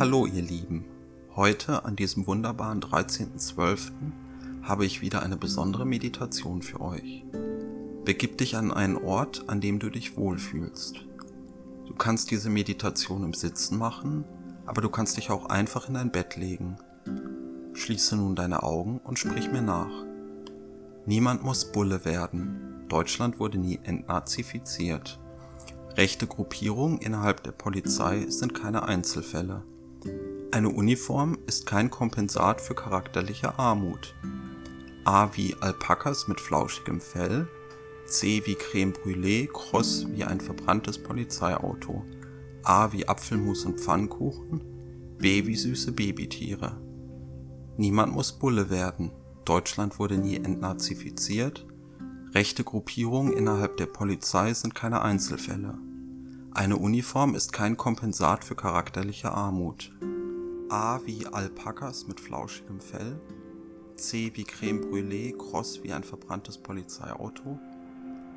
Hallo ihr Lieben, heute an diesem wunderbaren 13.12. habe ich wieder eine besondere Meditation für euch. Begib dich an einen Ort, an dem du dich wohlfühlst. Du kannst diese Meditation im Sitzen machen, aber du kannst dich auch einfach in dein Bett legen. Schließe nun deine Augen und sprich mir nach. Niemand muss Bulle werden. Deutschland wurde nie entnazifiziert. Rechte Gruppierungen innerhalb der Polizei sind keine Einzelfälle. Eine Uniform ist kein Kompensat für charakterliche Armut. A wie Alpakas mit flauschigem Fell, C wie Creme Brûlée, kross wie ein verbranntes Polizeiauto, A wie Apfelmus und Pfannkuchen, B wie süße Babytiere. Niemand muss Bulle werden. Deutschland wurde nie entnazifiziert. Rechte Gruppierungen innerhalb der Polizei sind keine Einzelfälle. Eine Uniform ist kein Kompensat für charakterliche Armut. A wie Alpakas mit flauschigem Fell, C wie Creme Brûlée, kross wie ein verbranntes Polizeiauto,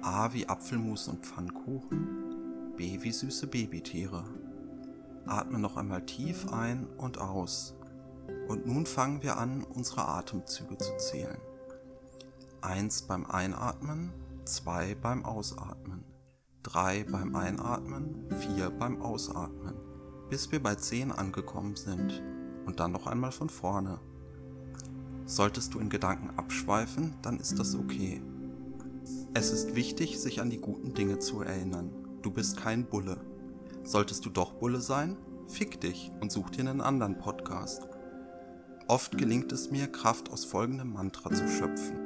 A wie Apfelmus und Pfannkuchen, B wie süße Babytiere. Atme noch einmal tief ein und aus. Und nun fangen wir an, unsere Atemzüge zu zählen. Eins beim Einatmen, zwei beim Ausatmen. 3 beim Einatmen, 4 beim Ausatmen, bis wir bei 10 angekommen sind und dann noch einmal von vorne. Solltest du in Gedanken abschweifen, dann ist das okay. Es ist wichtig, sich an die guten Dinge zu erinnern. Du bist kein Bulle. Solltest du doch Bulle sein, fick dich und such dir einen anderen Podcast. Oft gelingt es mir, Kraft aus folgendem Mantra zu schöpfen.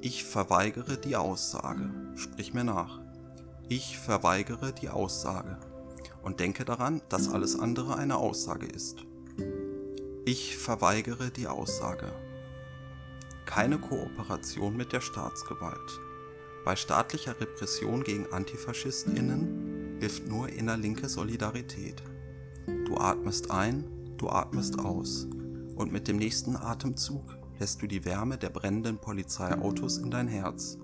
Ich verweigere die Aussage. Sprich mir nach. Ich verweigere die Aussage und denke daran, dass alles andere eine Aussage ist. Ich verweigere die Aussage. Keine Kooperation mit der Staatsgewalt. Bei staatlicher Repression gegen Antifaschistinnen hilft nur innerlinke Solidarität. Du atmest ein, du atmest aus und mit dem nächsten Atemzug lässt du die Wärme der brennenden Polizeiautos in dein Herz.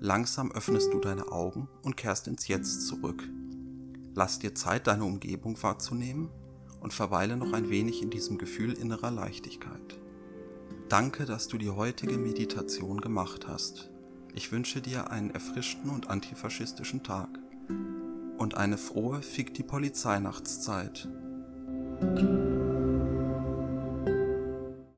Langsam öffnest du deine Augen und kehrst ins Jetzt zurück. Lass dir Zeit, deine Umgebung wahrzunehmen und verweile noch ein wenig in diesem Gefühl innerer Leichtigkeit. Danke, dass du die heutige Meditation gemacht hast. Ich wünsche dir einen erfrischten und antifaschistischen Tag und eine frohe Fick die Polizei Nachtszeit.